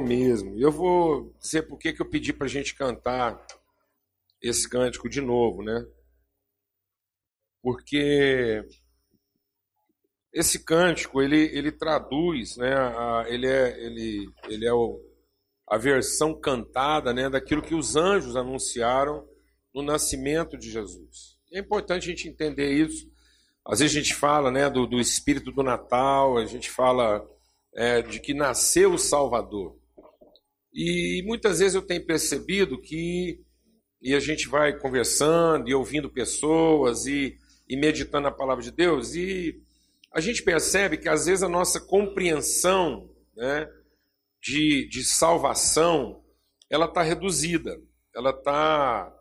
bom, mesmo. Eu vou dizer por que eu pedi para a gente cantar esse cântico de novo, né? Porque esse cântico ele, ele traduz, né? A, ele é ele, ele é o, a versão cantada, né? Daquilo que os anjos anunciaram no nascimento de Jesus. É importante a gente entender isso. Às vezes a gente fala, né? Do, do espírito do Natal, a gente fala é, de que nasceu o Salvador. E muitas vezes eu tenho percebido que, e a gente vai conversando e ouvindo pessoas e, e meditando a palavra de Deus, e a gente percebe que às vezes a nossa compreensão né, de, de salvação ela está reduzida, ela está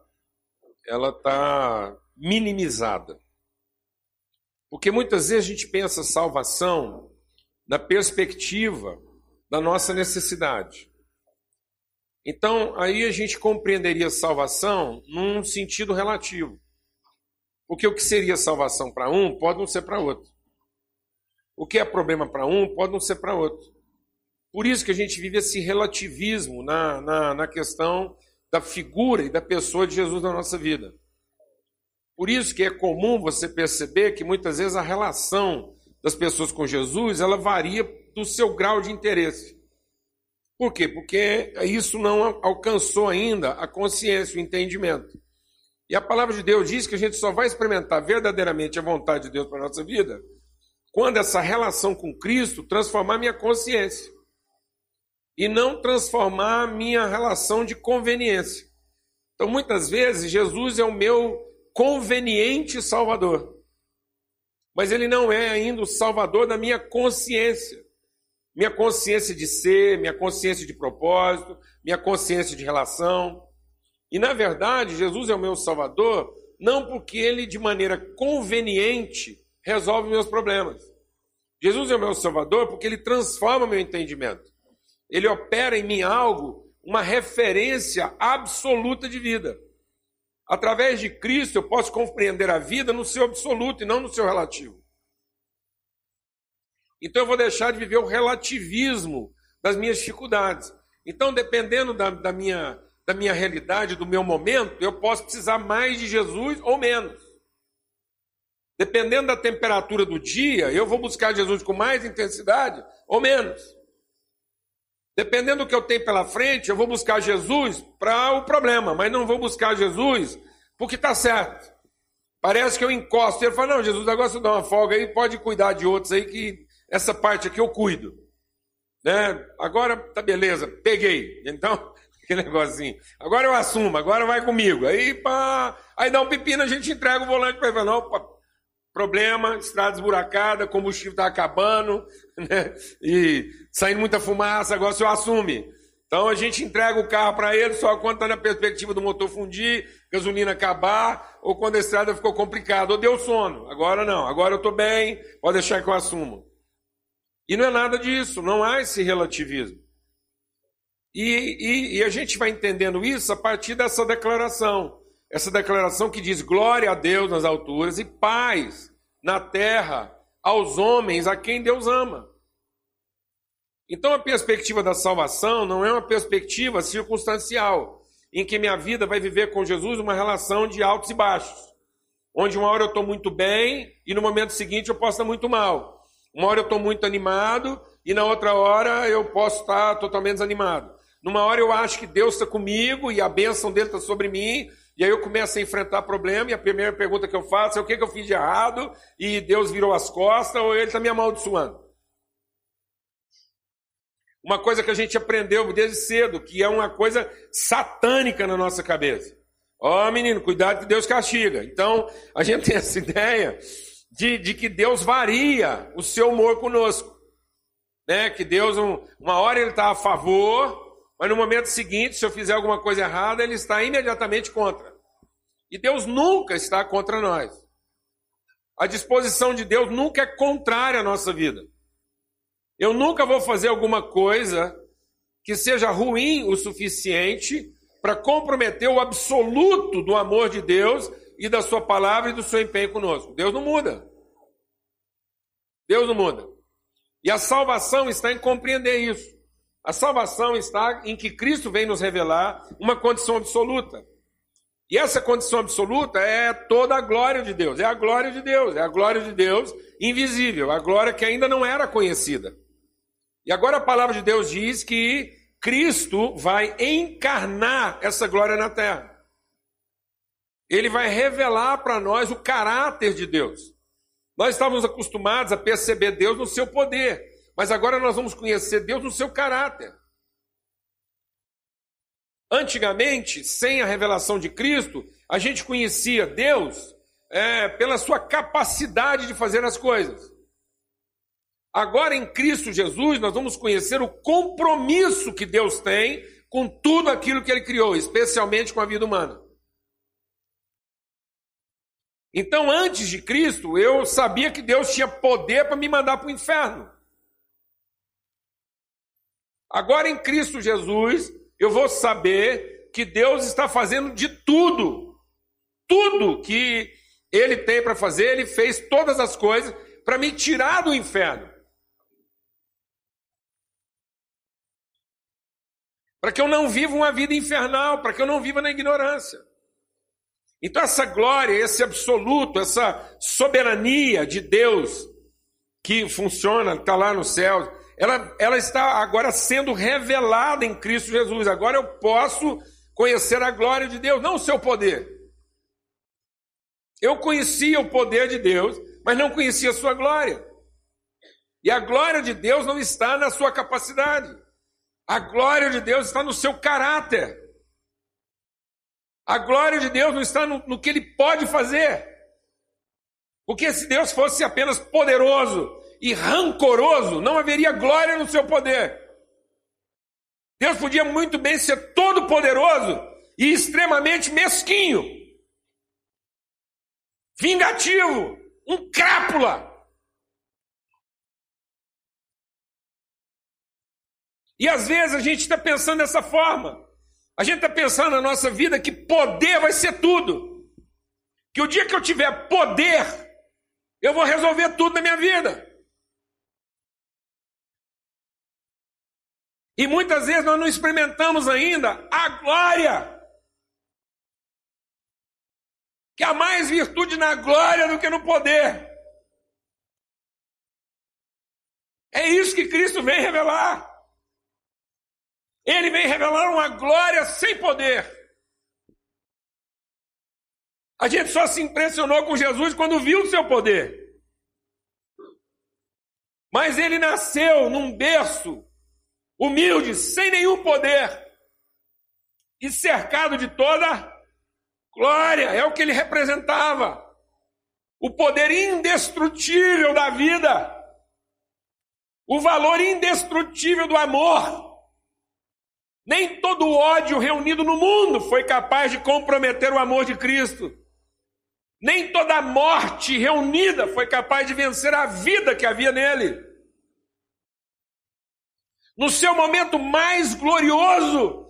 ela tá minimizada. Porque muitas vezes a gente pensa salvação na perspectiva da nossa necessidade. Então, aí a gente compreenderia salvação num sentido relativo. Porque o que seria salvação para um pode não ser para outro. O que é problema para um pode não ser para outro. Por isso que a gente vive esse relativismo na, na, na questão da figura e da pessoa de Jesus na nossa vida. Por isso que é comum você perceber que muitas vezes a relação das pessoas com Jesus, ela varia do seu grau de interesse. Por quê? Porque isso não alcançou ainda a consciência, o entendimento. E a palavra de Deus diz que a gente só vai experimentar verdadeiramente a vontade de Deus para a nossa vida quando essa relação com Cristo transformar minha consciência e não transformar minha relação de conveniência. Então, muitas vezes, Jesus é o meu conveniente Salvador mas ele não é ainda o salvador da minha consciência. Minha consciência de ser, minha consciência de propósito, minha consciência de relação. E na verdade, Jesus é o meu salvador não porque ele de maneira conveniente resolve meus problemas. Jesus é o meu salvador porque ele transforma meu entendimento. Ele opera em mim algo, uma referência absoluta de vida. Através de Cristo eu posso compreender a vida no seu absoluto e não no seu relativo. Então eu vou deixar de viver o relativismo das minhas dificuldades. Então, dependendo da, da, minha, da minha realidade, do meu momento, eu posso precisar mais de Jesus ou menos. Dependendo da temperatura do dia, eu vou buscar Jesus com mais intensidade ou menos. Dependendo do que eu tenho pela frente, eu vou buscar Jesus para o problema, mas não vou buscar Jesus porque está certo. Parece que eu encosto. Ele fala: Não, Jesus, agora você dá uma folga aí, pode cuidar de outros aí, que essa parte aqui eu cuido. Né? Agora tá beleza, peguei. Então, aquele negocinho. Agora eu assumo, agora vai comigo. Aí, pá, aí dá um pepino, a gente entrega o volante para ele. Não, problema, estrada esburacada, combustível está acabando, né? e saindo muita fumaça, agora o senhor assume. Então a gente entrega o carro para ele só quando está na perspectiva do motor fundir, gasolina acabar, ou quando a estrada ficou complicada, ou deu sono. Agora não, agora eu estou bem, pode deixar que eu assumo. E não é nada disso, não há esse relativismo. E, e, e a gente vai entendendo isso a partir dessa declaração. Essa declaração que diz glória a Deus nas alturas e paz na terra aos homens a quem Deus ama. Então a perspectiva da salvação não é uma perspectiva circunstancial, em que minha vida vai viver com Jesus uma relação de altos e baixos, onde uma hora eu estou muito bem e no momento seguinte eu posso estar muito mal. Uma hora eu estou muito animado e na outra hora eu posso estar totalmente desanimado. Numa hora eu acho que Deus está comigo e a bênção dele está sobre mim, e aí eu começo a enfrentar problema, e a primeira pergunta que eu faço é o que, que eu fiz de errado, e Deus virou as costas, ou ele está me amaldiçoando. Uma coisa que a gente aprendeu desde cedo, que é uma coisa satânica na nossa cabeça. Ó oh, menino, cuidado que Deus castiga. Então, a gente tem essa ideia de, de que Deus varia o seu humor conosco. Né? Que Deus, um, uma hora ele está a favor, mas no momento seguinte, se eu fizer alguma coisa errada, ele está imediatamente contra. E Deus nunca está contra nós. A disposição de Deus nunca é contrária à nossa vida. Eu nunca vou fazer alguma coisa que seja ruim o suficiente para comprometer o absoluto do amor de Deus e da sua palavra e do seu empenho conosco. Deus não muda. Deus não muda. E a salvação está em compreender isso. A salvação está em que Cristo vem nos revelar uma condição absoluta. E essa condição absoluta é toda a glória de Deus, é a glória de Deus, é a glória de Deus invisível, a glória que ainda não era conhecida. E agora a palavra de Deus diz que Cristo vai encarnar essa glória na terra. Ele vai revelar para nós o caráter de Deus. Nós estávamos acostumados a perceber Deus no seu poder, mas agora nós vamos conhecer Deus no seu caráter. Antigamente, sem a revelação de Cristo, a gente conhecia Deus é, pela sua capacidade de fazer as coisas. Agora, em Cristo Jesus, nós vamos conhecer o compromisso que Deus tem com tudo aquilo que Ele criou, especialmente com a vida humana. Então, antes de Cristo, eu sabia que Deus tinha poder para me mandar para o inferno. Agora, em Cristo Jesus, eu vou saber que Deus está fazendo de tudo. Tudo que Ele tem para fazer, Ele fez todas as coisas para me tirar do inferno. Para que eu não viva uma vida infernal, para que eu não viva na ignorância. Então, essa glória, esse absoluto, essa soberania de Deus que funciona, está lá no céu, ela, ela está agora sendo revelada em Cristo Jesus. Agora eu posso conhecer a glória de Deus, não o seu poder. Eu conhecia o poder de Deus, mas não conhecia a sua glória. E a glória de Deus não está na sua capacidade. A glória de Deus está no seu caráter. A glória de Deus não está no, no que ele pode fazer. Porque se Deus fosse apenas poderoso, e rancoroso, não haveria glória no seu poder. Deus podia muito bem ser todo poderoso e extremamente mesquinho, vingativo, um crápula. E às vezes a gente está pensando dessa forma. A gente está pensando na nossa vida que poder vai ser tudo. Que o dia que eu tiver poder, eu vou resolver tudo na minha vida. E muitas vezes nós não experimentamos ainda a glória. Que há mais virtude na glória do que no poder. É isso que Cristo vem revelar. Ele vem revelar uma glória sem poder. A gente só se impressionou com Jesus quando viu o seu poder. Mas ele nasceu num berço humilde, sem nenhum poder, e cercado de toda glória, é o que ele representava. O poder indestrutível da vida, o valor indestrutível do amor. Nem todo o ódio reunido no mundo foi capaz de comprometer o amor de Cristo. Nem toda a morte reunida foi capaz de vencer a vida que havia nele no seu momento mais glorioso,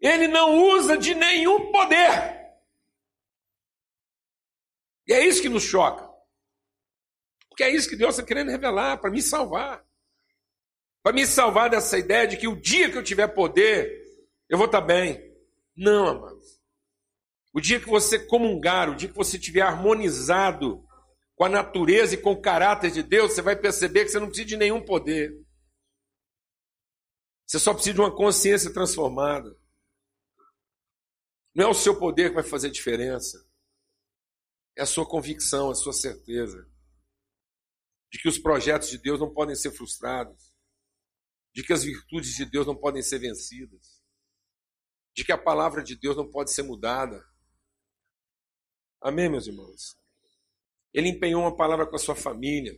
ele não usa de nenhum poder. E é isso que nos choca. Porque é isso que Deus está querendo revelar para me salvar. Para me salvar dessa ideia de que o dia que eu tiver poder, eu vou estar bem. Não, amados. O dia que você comungar, o dia que você estiver harmonizado com a natureza e com o caráter de Deus, você vai perceber que você não precisa de nenhum poder. Você só precisa de uma consciência transformada. Não é o seu poder que vai fazer diferença. É a sua convicção, a sua certeza de que os projetos de Deus não podem ser frustrados, de que as virtudes de Deus não podem ser vencidas, de que a palavra de Deus não pode ser mudada. Amém, meus irmãos? Ele empenhou uma palavra com a sua família,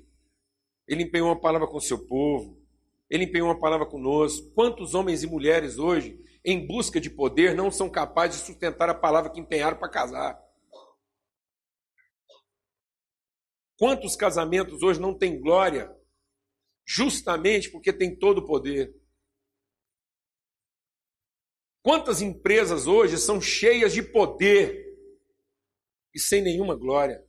ele empenhou uma palavra com o seu povo, ele empenhou uma palavra conosco. Quantos homens e mulheres hoje, em busca de poder, não são capazes de sustentar a palavra que empenharam para casar? Quantos casamentos hoje não têm glória, justamente porque tem todo o poder? Quantas empresas hoje são cheias de poder e sem nenhuma glória?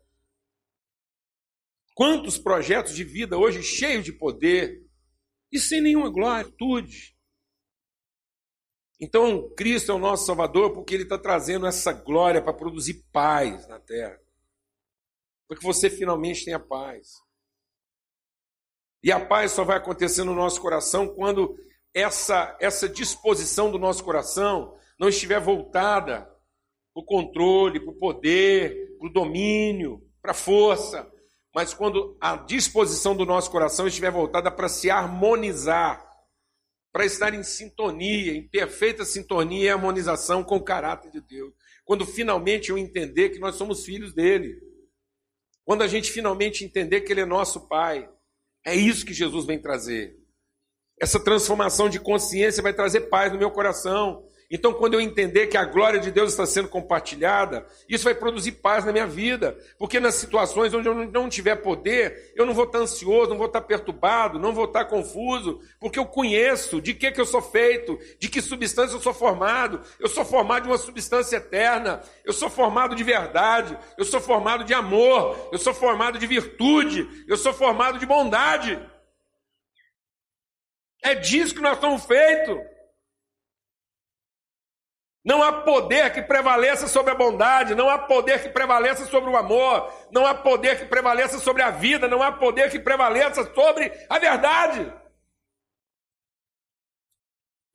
Quantos projetos de vida hoje cheios de poder e sem nenhuma glória, tudo. Então, Cristo é o nosso Salvador porque Ele está trazendo essa glória para produzir paz na terra. Para que você finalmente tenha paz. E a paz só vai acontecer no nosso coração quando essa, essa disposição do nosso coração não estiver voltada para o controle, para o poder, para o domínio, para a força, mas quando a disposição do nosso coração estiver voltada para se harmonizar, para estar em sintonia, em perfeita sintonia e harmonização com o caráter de Deus. Quando finalmente eu entender que nós somos filhos dele. Quando a gente finalmente entender que ele é nosso Pai. É isso que Jesus vem trazer. Essa transformação de consciência vai trazer paz no meu coração. Então, quando eu entender que a glória de Deus está sendo compartilhada, isso vai produzir paz na minha vida. Porque nas situações onde eu não tiver poder, eu não vou estar ansioso, não vou estar perturbado, não vou estar confuso, porque eu conheço de que, que eu sou feito, de que substância eu sou formado. Eu sou formado de uma substância eterna, eu sou formado de verdade, eu sou formado de amor, eu sou formado de virtude, eu sou formado de bondade. É disso que nós somos feitos. Não há poder que prevaleça sobre a bondade, não há poder que prevaleça sobre o amor, não há poder que prevaleça sobre a vida, não há poder que prevaleça sobre a verdade.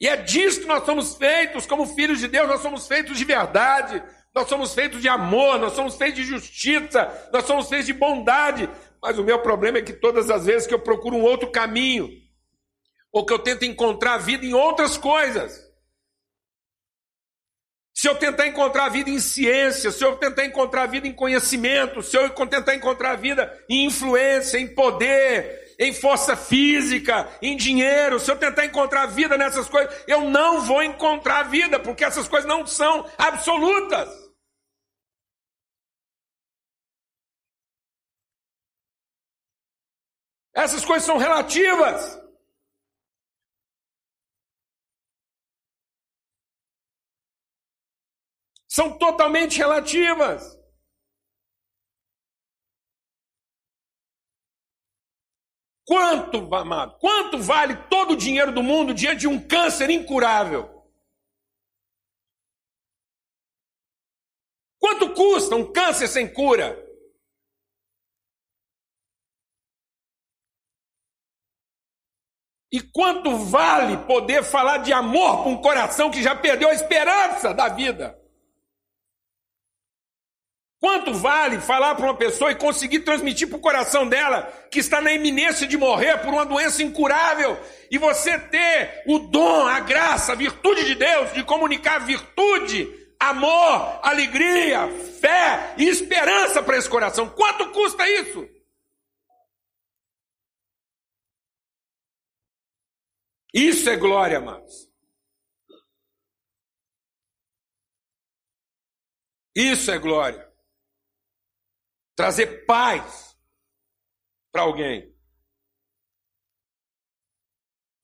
E é disso que nós somos feitos, como filhos de Deus, nós somos feitos de verdade, nós somos feitos de amor, nós somos feitos de justiça, nós somos feitos de bondade. Mas o meu problema é que todas as vezes que eu procuro um outro caminho, ou que eu tento encontrar vida em outras coisas, se eu tentar encontrar a vida em ciência, se eu tentar encontrar a vida em conhecimento, se eu tentar encontrar a vida em influência, em poder, em força física, em dinheiro, se eu tentar encontrar a vida nessas coisas, eu não vou encontrar a vida, porque essas coisas não são absolutas. Essas coisas são relativas. São totalmente relativas. Quanto, amado, quanto vale todo o dinheiro do mundo diante de um câncer incurável? Quanto custa um câncer sem cura? E quanto vale poder falar de amor para um coração que já perdeu a esperança da vida? Quanto vale falar para uma pessoa e conseguir transmitir para o coração dela que está na iminência de morrer por uma doença incurável e você ter o dom, a graça, a virtude de Deus de comunicar virtude, amor, alegria, fé e esperança para esse coração? Quanto custa isso? Isso é glória, amados. Isso é glória trazer paz para alguém.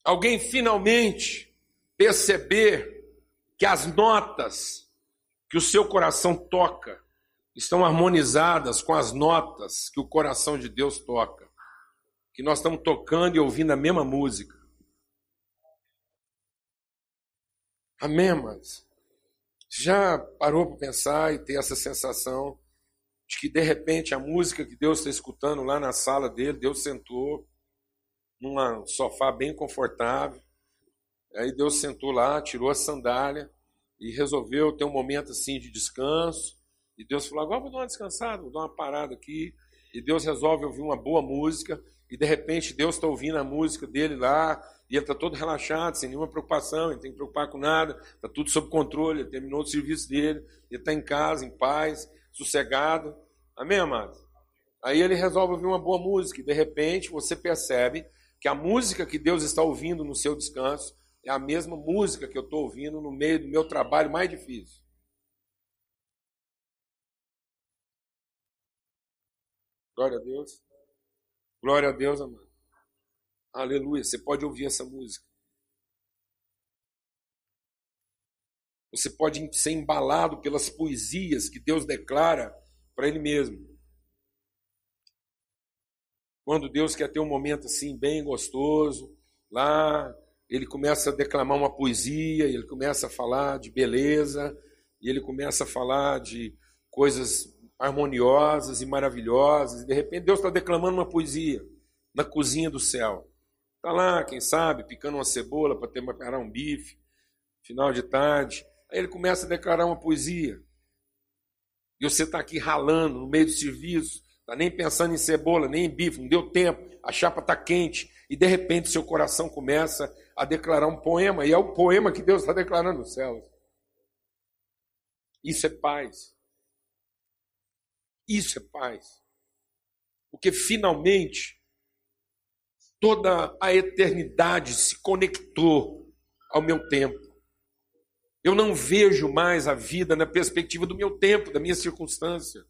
Alguém finalmente perceber que as notas que o seu coração toca estão harmonizadas com as notas que o coração de Deus toca. Que nós estamos tocando e ouvindo a mesma música. Amém, mas já parou para pensar e ter essa sensação de que de repente a música que Deus está escutando lá na sala dele, Deus sentou num sofá bem confortável. Aí Deus sentou lá, tirou a sandália e resolveu ter um momento assim de descanso. E Deus falou: agora vou dar uma descansada, vou dar uma parada aqui. E Deus resolve ouvir uma boa música. E de repente Deus está ouvindo a música dele lá. E ele está todo relaxado, sem nenhuma preocupação, ele não tem que preocupar com nada, está tudo sob controle, ele terminou o serviço dele, ele está em casa, em paz, sossegado. Amém, amados? Aí ele resolve ouvir uma boa música e de repente você percebe que a música que Deus está ouvindo no seu descanso é a mesma música que eu estou ouvindo no meio do meu trabalho mais difícil. Glória a Deus. Glória a Deus, amado. Aleluia. Você pode ouvir essa música. Você pode ser embalado pelas poesias que Deus declara para Ele mesmo. Quando Deus quer ter um momento assim bem gostoso, lá ele começa a declamar uma poesia, ele começa a falar de beleza, e ele começa a falar de coisas harmoniosas e maravilhosas, e de repente Deus está declamando uma poesia na cozinha do céu. Está lá, quem sabe, picando uma cebola para preparar um bife, final de tarde. Aí ele começa a declarar uma poesia. E você está aqui ralando no meio do serviço, está nem pensando em cebola, nem em bife, não deu tempo, a chapa está quente, e de repente seu coração começa a declarar um poema, e é o poema que Deus está declarando nos céus. Isso é paz. Isso é paz. Porque finalmente toda a eternidade se conectou ao meu tempo. Eu não vejo mais a vida na perspectiva do meu tempo, da minha circunstância.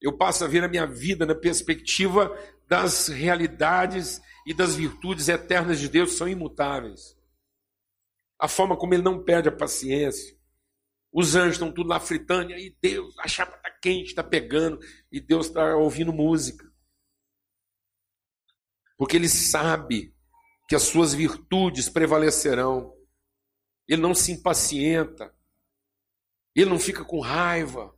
Eu passo a ver a minha vida na perspectiva das realidades e das virtudes eternas de Deus, são imutáveis. A forma como ele não perde a paciência. Os anjos estão tudo lá fritando, e aí Deus, a chapa está quente, está pegando, e Deus está ouvindo música. Porque ele sabe que as suas virtudes prevalecerão. Ele não se impacienta. Ele não fica com raiva.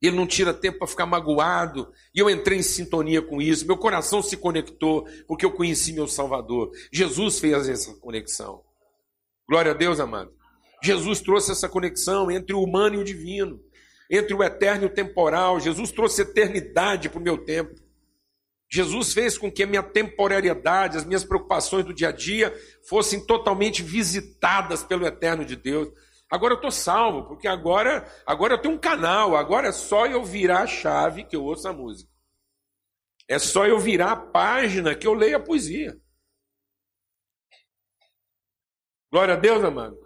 Ele não tira tempo para ficar magoado. E eu entrei em sintonia com isso. Meu coração se conectou porque eu conheci meu Salvador. Jesus fez essa conexão. Glória a Deus, amado. Jesus trouxe essa conexão entre o humano e o divino, entre o eterno e o temporal. Jesus trouxe eternidade para o meu tempo. Jesus fez com que a minha temporariedade, as minhas preocupações do dia a dia fossem totalmente visitadas pelo eterno de Deus. Agora eu estou salvo, porque agora, agora eu tenho um canal, agora é só eu virar a chave que eu ouço a música. É só eu virar a página que eu leio a poesia. Glória a Deus, amado.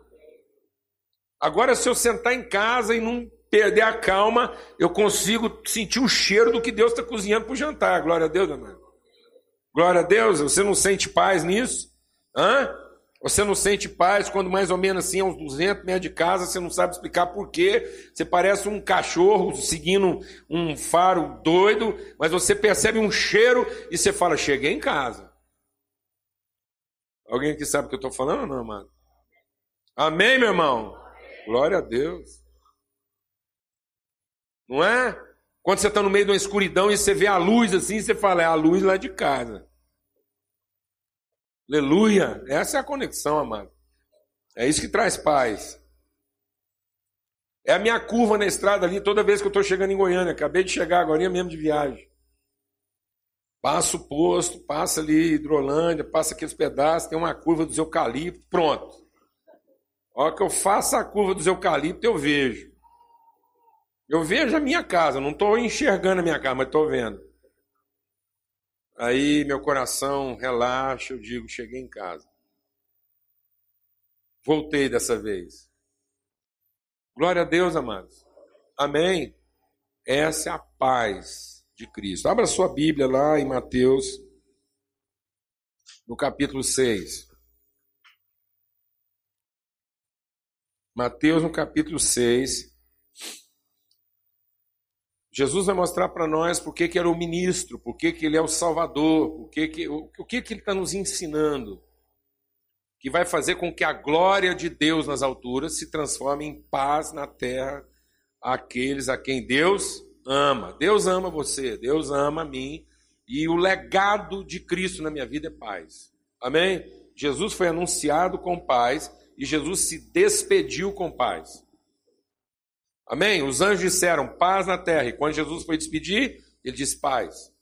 Agora, se eu sentar em casa e não perder a calma, eu consigo sentir o cheiro do que Deus está cozinhando para o jantar. Glória a Deus, amado. Glória a Deus. Você não sente paz nisso? Hã? Você não sente paz quando mais ou menos assim, uns 200 metros de casa, você não sabe explicar por quê. Você parece um cachorro seguindo um faro doido, mas você percebe um cheiro e você fala: Cheguei em casa. Alguém aqui sabe o que eu estou falando ou não, amado? Amém, meu irmão? Glória a Deus. Não é? Quando você está no meio de uma escuridão e você vê a luz assim, você fala: É a luz lá de casa. Aleluia! Essa é a conexão, amado. É isso que traz paz. É a minha curva na estrada ali toda vez que eu estou chegando em Goiânia. Acabei de chegar agora mesmo de viagem. Passa o posto, passa ali Hidrolândia, passa aqueles pedaços, tem uma curva dos eucaliptos, pronto. A hora que eu faço a curva dos eucaliptos, eu vejo. Eu vejo a minha casa, não estou enxergando a minha casa, mas estou vendo. Aí meu coração relaxa, eu digo: cheguei em casa. Voltei dessa vez. Glória a Deus, amados. Amém. Essa é a paz de Cristo. Abra sua Bíblia lá em Mateus, no capítulo 6. Mateus, no capítulo 6. Jesus vai mostrar para nós por que, que era o ministro, por que, que ele é o salvador, por que que, o, o que, que ele está nos ensinando, que vai fazer com que a glória de Deus nas alturas se transforme em paz na terra àqueles a quem Deus ama. Deus ama você, Deus ama a mim, e o legado de Cristo na minha vida é paz. Amém? Jesus foi anunciado com paz e Jesus se despediu com paz. Amém? Os anjos disseram paz na terra. E quando Jesus foi despedir, ele disse paz.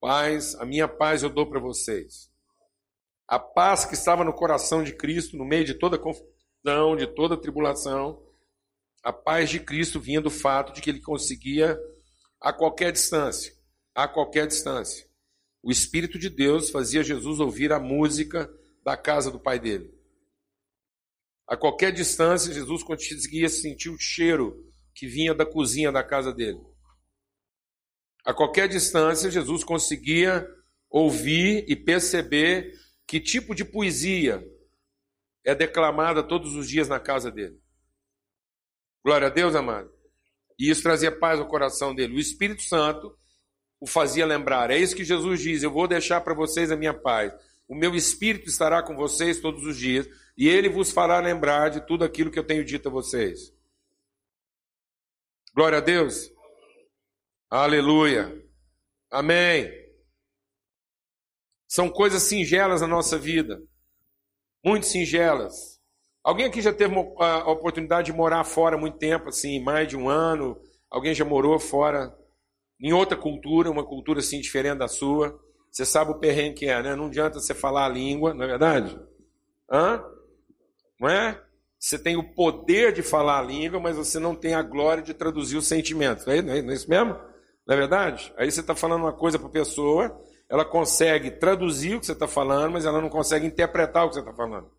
Paz, a minha paz eu dou para vocês. A paz que estava no coração de Cristo, no meio de toda confusão, de toda tribulação, a paz de Cristo vinha do fato de que ele conseguia a qualquer distância, a qualquer distância. O Espírito de Deus fazia Jesus ouvir a música da casa do pai dele. A qualquer distância, Jesus conseguia sentir o cheiro que vinha da cozinha da casa dele. A qualquer distância, Jesus conseguia ouvir e perceber que tipo de poesia é declamada todos os dias na casa dele. Glória a Deus, amado. E isso trazia paz ao coração dele. O Espírito Santo o fazia lembrar. É isso que Jesus diz: Eu vou deixar para vocês a minha paz. o meu espírito estará com vocês todos os dias, e ele vos fará lembrar de tudo aquilo que eu tenho dito a vocês. Glória a Deus. Aleluia. Amém. São coisas singelas na nossa vida, muito singelas. Alguém aqui já teve a oportunidade de morar fora muito tempo, assim, mais de um ano? Alguém já morou fora em outra cultura, uma cultura assim diferente da sua? Você sabe o perrengue que é, né? Não adianta você falar a língua, não é verdade? Hã? Não é? Você tem o poder de falar a língua, mas você não tem a glória de traduzir os sentimentos. Não é, não é isso mesmo? Não é verdade? Aí você está falando uma coisa para a pessoa, ela consegue traduzir o que você está falando, mas ela não consegue interpretar o que você está falando.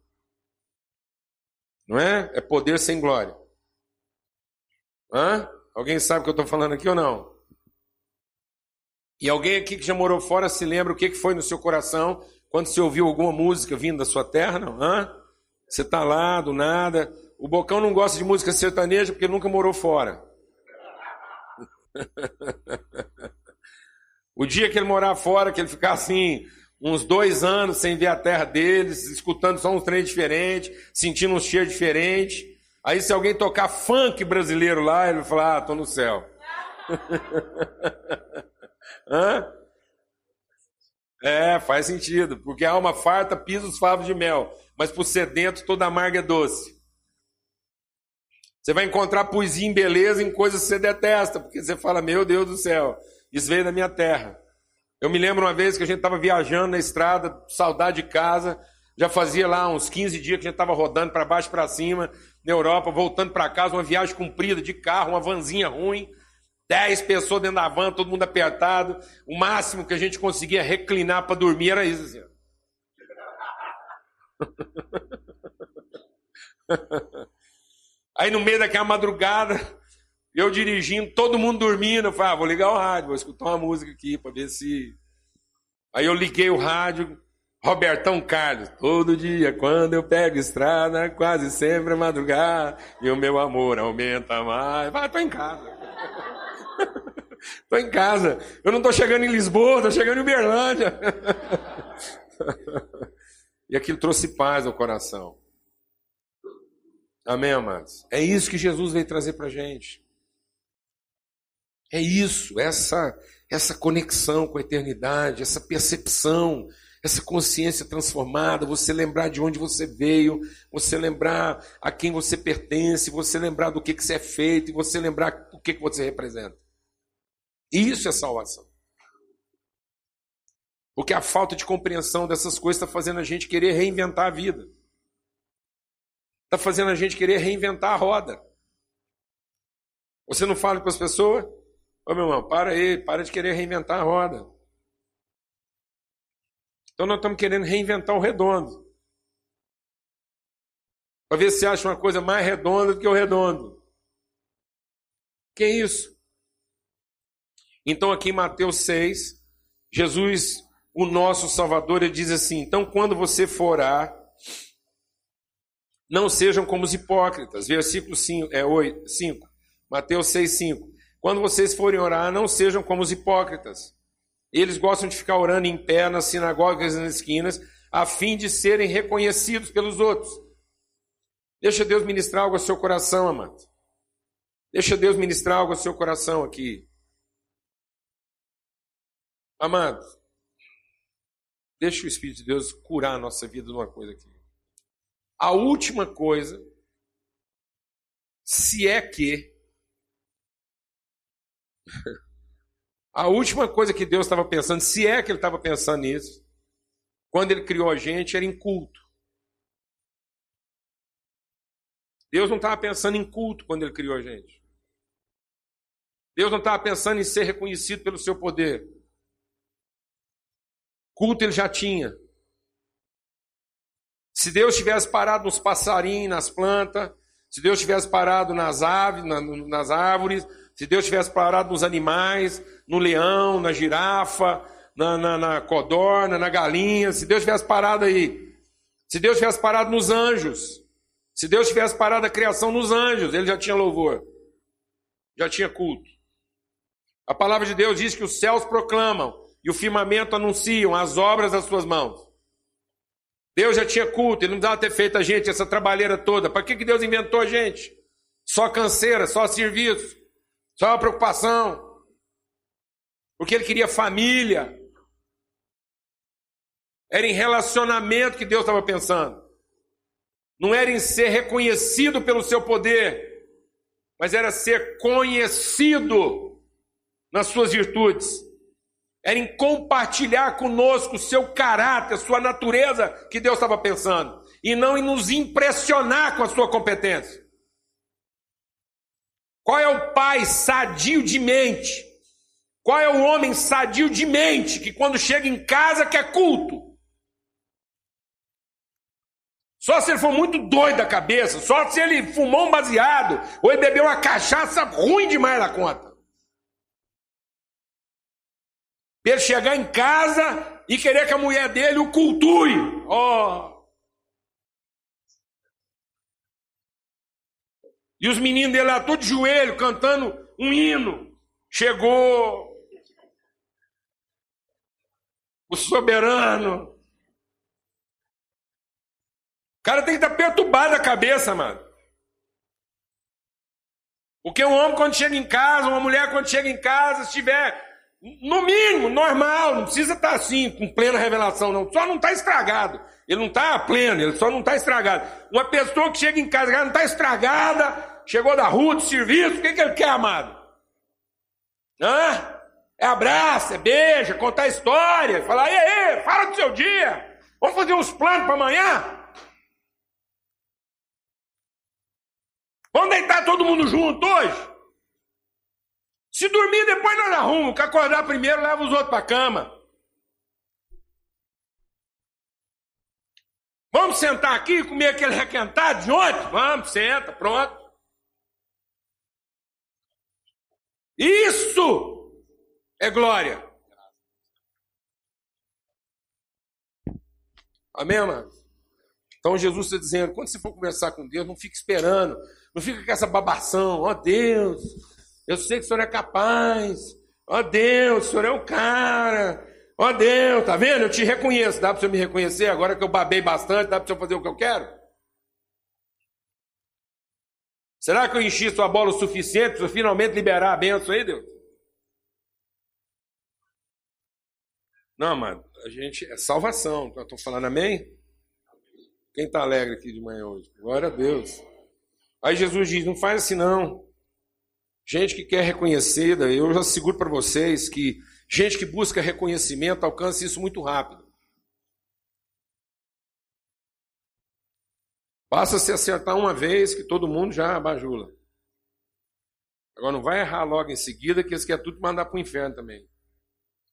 Não é? É poder sem glória. Hã? Alguém sabe o que eu estou falando aqui ou não? E alguém aqui que já morou fora se lembra o que foi no seu coração quando você ouviu alguma música vindo da sua terra, não? Hã? Você está lá, do nada. O Bocão não gosta de música sertaneja porque nunca morou fora. o dia que ele morar fora, que ele ficar assim, uns dois anos sem ver a terra deles, escutando só uns trem diferentes, sentindo um cheiro diferente. Aí se alguém tocar funk brasileiro lá, ele vai falar, ah, tô no céu. Hã? É, faz sentido, porque a alma farta pisa os favos de mel, mas por sedento toda amarga é doce. Você vai encontrar poesia em beleza em coisas que você detesta, porque você fala, meu Deus do céu, isso veio da minha terra. Eu me lembro uma vez que a gente estava viajando na estrada, saudade de casa, já fazia lá uns 15 dias que a gente estava rodando para baixo para cima, na Europa, voltando para casa, uma viagem comprida de carro, uma vanzinha ruim, 10 pessoas dentro da van, todo mundo apertado. O máximo que a gente conseguia reclinar para dormir era isso. Assim. Aí no meio daquela madrugada, eu dirigindo, todo mundo dormindo, eu falei, ah, vou ligar o rádio, vou escutar uma música aqui para ver se. Aí eu liguei o rádio, Robertão Carlos, todo dia quando eu pego estrada, quase sempre é madrugada, e o meu amor aumenta mais. Vai, tô em casa. tô em casa. Eu não tô chegando em Lisboa, tô chegando em Uberlândia. e aquilo trouxe paz ao coração. Amém, amados? É isso que Jesus veio trazer para gente. É isso, essa essa conexão com a eternidade, essa percepção, essa consciência transformada, você lembrar de onde você veio, você lembrar a quem você pertence, você lembrar do que, que você é feito e você lembrar o que, que você representa. Isso é salvação. Porque a falta de compreensão dessas coisas está fazendo a gente querer reinventar a vida. Está fazendo a gente querer reinventar a roda. Você não fala com as pessoas? Ô meu irmão, para aí, para de querer reinventar a roda. Então nós estamos querendo reinventar o redondo. Para ver se acha uma coisa mais redonda do que o redondo. Que isso? Então aqui em Mateus 6, Jesus, o nosso Salvador, ele diz assim: então quando você for orar, não sejam como os hipócritas. Versículo 5, é 8, 5. Mateus 6, 5. Quando vocês forem orar, não sejam como os hipócritas. Eles gostam de ficar orando em pé nas sinagogas e nas esquinas, a fim de serem reconhecidos pelos outros. Deixa Deus ministrar algo ao seu coração, amado. Deixa Deus ministrar algo ao seu coração aqui. Amado, deixa o Espírito de Deus curar a nossa vida numa coisa aqui. A última coisa, se é que A última coisa que Deus estava pensando, se é que ele estava pensando nisso, quando ele criou a gente, era em culto. Deus não estava pensando em culto quando ele criou a gente. Deus não estava pensando em ser reconhecido pelo seu poder. Culto ele já tinha. Se Deus tivesse parado nos passarinhos, nas plantas, se Deus tivesse parado nas aves, nas árvores, se Deus tivesse parado nos animais, no leão, na girafa, na, na, na codorna, na galinha, se Deus tivesse parado aí, se Deus tivesse parado nos anjos, se Deus tivesse parado a criação nos anjos, ele já tinha louvor, já tinha culto. A palavra de Deus diz que os céus proclamam e o firmamento anunciam as obras das suas mãos. Deus já tinha culto, ele não precisava ter feito a gente essa trabalheira toda. Para que, que Deus inventou a gente? Só canseira, só serviço, só preocupação. Porque ele queria família. Era em relacionamento que Deus estava pensando. Não era em ser reconhecido pelo seu poder, mas era ser conhecido nas suas virtudes era em compartilhar conosco o seu caráter, sua natureza que Deus estava pensando, e não em nos impressionar com a sua competência. Qual é o pai sadio de mente? Qual é o homem sadio de mente que quando chega em casa quer culto? Só se ele for muito doido da cabeça, só se ele fumou um baseado ou ele bebeu uma cachaça ruim demais na conta. Para ele chegar em casa e querer que a mulher dele o cultue. Ó. Oh. E os meninos dele lá, todos de joelho, cantando um hino. Chegou o soberano. O cara tem que estar perturbado a cabeça, mano. Porque um homem, quando chega em casa, uma mulher, quando chega em casa, se tiver no mínimo, normal, não precisa estar assim, com plena revelação, não. Só não está estragado. Ele não está pleno, ele só não está estragado. Uma pessoa que chega em casa, não está estragada, chegou da rua, de serviço, o que, que ele quer, amado? Hã? É abraço, é beija, contar história, falar, ei, ei, fala do seu dia. Vamos fazer uns planos para amanhã? Vamos deitar todo mundo junto hoje? Se dormir, depois nós arrumamos. Que acordar primeiro, leva os outros para cama. Vamos sentar aqui e comer aquele requentado de ontem? Vamos, senta, pronto. Isso é glória. Amém, mano? Então Jesus está dizendo: quando você for conversar com Deus, não fique esperando, não fica com essa babação, ó oh, Deus, eu sei que o senhor é capaz. Ó oh, Deus, o senhor é o cara. Ó oh, Deus, tá vendo? Eu te reconheço. Dá para o senhor me reconhecer agora que eu babei bastante? Dá para o senhor fazer o que eu quero? Será que eu enchi sua bola o suficiente para finalmente liberar a benção aí, Deus? Não, mano, a gente é salvação. Estou falando amém? Quem está alegre aqui de manhã hoje? Glória a Deus. Aí Jesus diz: não faz assim não. Gente que quer reconhecida, eu já seguro para vocês que gente que busca reconhecimento alcança isso muito rápido. Basta se acertar uma vez que todo mundo já bajula. Agora não vai errar logo em seguida que eles querem tudo mandar para o inferno também.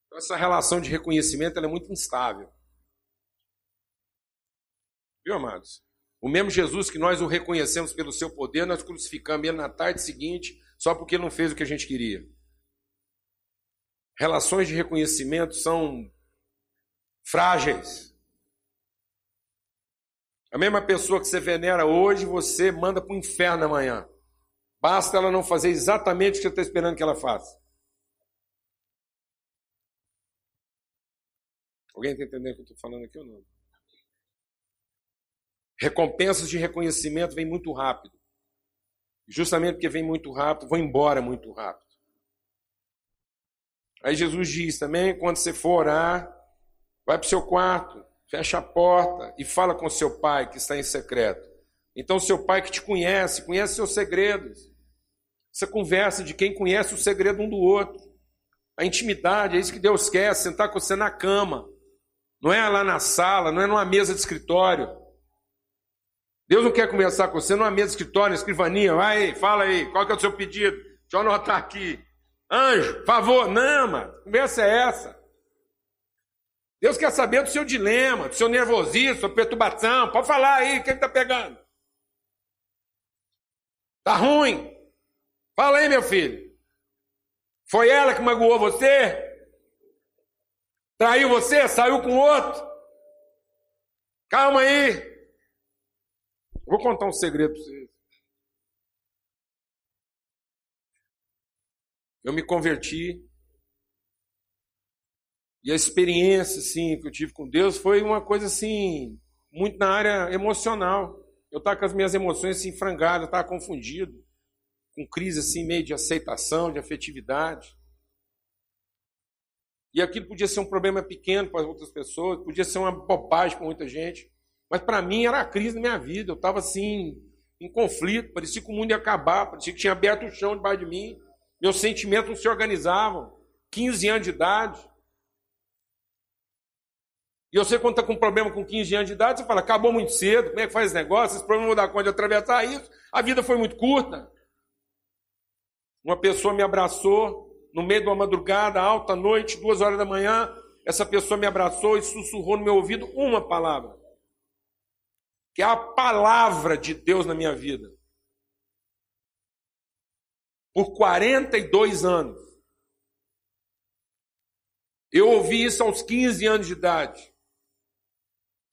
Então essa relação de reconhecimento é muito instável. Viu, amados? O mesmo Jesus que nós o reconhecemos pelo seu poder, nós crucificamos ele na tarde seguinte só porque ele não fez o que a gente queria. Relações de reconhecimento são frágeis. A mesma pessoa que você venera hoje, você manda para o inferno amanhã. Basta ela não fazer exatamente o que você está esperando que ela faça. Alguém está entendendo o que eu estou falando aqui ou não? Recompensas de reconhecimento vêm muito rápido. Justamente porque vem muito rápido, vão embora muito rápido. Aí Jesus diz também: quando você for orar, vai para o seu quarto, fecha a porta e fala com seu pai que está em secreto. Então, seu pai que te conhece, conhece seus segredos. Essa conversa de quem conhece o segredo um do outro. A intimidade, é isso que Deus quer, sentar com você na cama. Não é lá na sala, não é numa mesa de escritório. Deus não quer conversar com você numa mesa escritório, escrivaninha. Vai, fala aí, qual que é o seu pedido? Deixa eu anotar aqui. Anjo, favor. Não, mano, conversa é essa. Deus quer saber do seu dilema, do seu nervosismo, sua perturbação. Pode falar aí, quem está pegando? Tá ruim? Fala aí, meu filho. Foi ela que magoou você? Traiu você? Saiu com outro? Calma aí. Vou contar um segredo para vocês. Eu me converti e a experiência assim que eu tive com Deus foi uma coisa assim muito na área emocional. Eu estava com as minhas emoções assim frangadas, estava confundido, com crise assim meio de aceitação, de afetividade. E aquilo podia ser um problema pequeno para outras pessoas, podia ser uma bobagem para muita gente, mas para mim era a crise da minha vida. Eu estava assim, em conflito, parecia que o mundo ia acabar, parecia que tinha aberto o chão debaixo de mim. Meus sentimentos não se organizavam. 15 anos de idade. E sei quando está com um problema com 15 anos de idade, você fala, acabou muito cedo, como é que faz esse negócio? Esse problema não dá conta de atravessar isso. A vida foi muito curta. Uma pessoa me abraçou no meio de uma madrugada, alta noite, duas horas da manhã. Essa pessoa me abraçou e sussurrou no meu ouvido uma palavra. Que é a palavra de Deus na minha vida. Por 42 anos. Eu ouvi isso aos 15 anos de idade.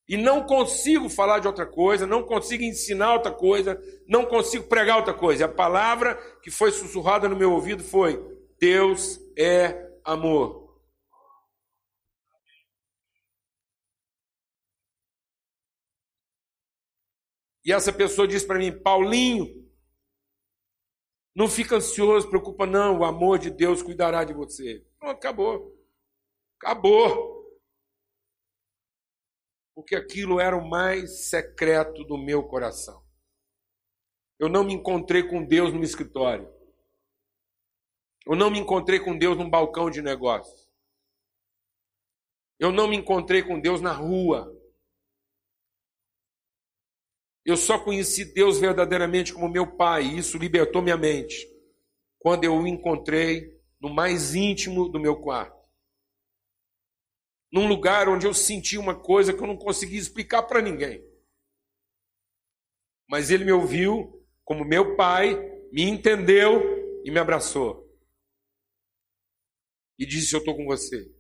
E não consigo falar de outra coisa, não consigo ensinar outra coisa, não consigo pregar outra coisa. A palavra que foi sussurrada no meu ouvido foi: Deus é amor. E essa pessoa disse para mim: Paulinho, não fica ansioso, preocupa não, o amor de Deus cuidará de você. Pronto, acabou. Acabou porque aquilo era o mais secreto do meu coração. Eu não me encontrei com Deus no escritório. Eu não me encontrei com Deus num balcão de negócios. Eu não me encontrei com Deus na rua. Eu só conheci Deus verdadeiramente como meu Pai, e isso libertou minha mente, quando eu o encontrei no mais íntimo do meu quarto num lugar onde eu senti uma coisa que eu não conseguia explicar para ninguém. Mas ele me ouviu como meu pai, me entendeu e me abraçou. E disse: Eu estou com você.